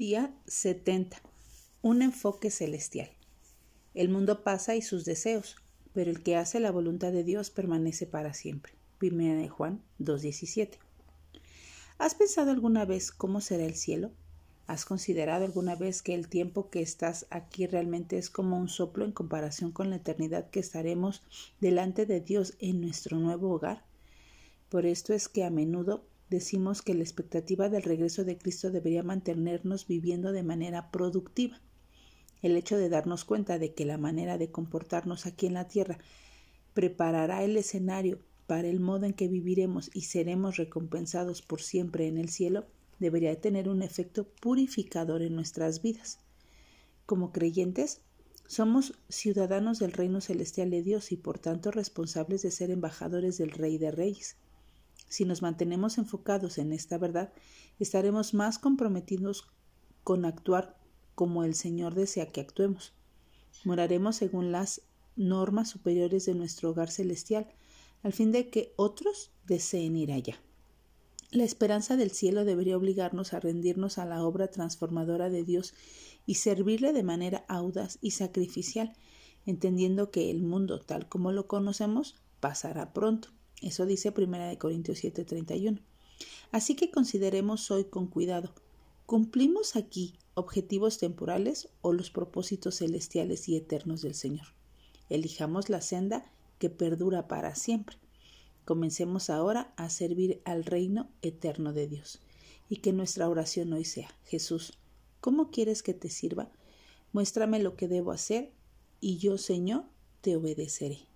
Día 70. Un enfoque celestial. El mundo pasa y sus deseos, pero el que hace la voluntad de Dios permanece para siempre. Primera de Juan 2.17. ¿Has pensado alguna vez cómo será el cielo? ¿Has considerado alguna vez que el tiempo que estás aquí realmente es como un soplo en comparación con la eternidad que estaremos delante de Dios en nuestro nuevo hogar? Por esto es que a menudo decimos que la expectativa del regreso de Cristo debería mantenernos viviendo de manera productiva. El hecho de darnos cuenta de que la manera de comportarnos aquí en la tierra preparará el escenario para el modo en que viviremos y seremos recompensados por siempre en el cielo debería tener un efecto purificador en nuestras vidas. Como creyentes, somos ciudadanos del reino celestial de Dios y por tanto responsables de ser embajadores del Rey de Reyes. Si nos mantenemos enfocados en esta verdad, estaremos más comprometidos con actuar como el Señor desea que actuemos. Moraremos según las normas superiores de nuestro hogar celestial, al fin de que otros deseen ir allá. La esperanza del cielo debería obligarnos a rendirnos a la obra transformadora de Dios y servirle de manera audaz y sacrificial, entendiendo que el mundo tal como lo conocemos pasará pronto. Eso dice 1 Corintios 7:31. Así que consideremos hoy con cuidado. ¿Cumplimos aquí objetivos temporales o los propósitos celestiales y eternos del Señor? Elijamos la senda que perdura para siempre. Comencemos ahora a servir al reino eterno de Dios. Y que nuestra oración hoy sea, Jesús, ¿cómo quieres que te sirva? Muéstrame lo que debo hacer y yo, Señor, te obedeceré.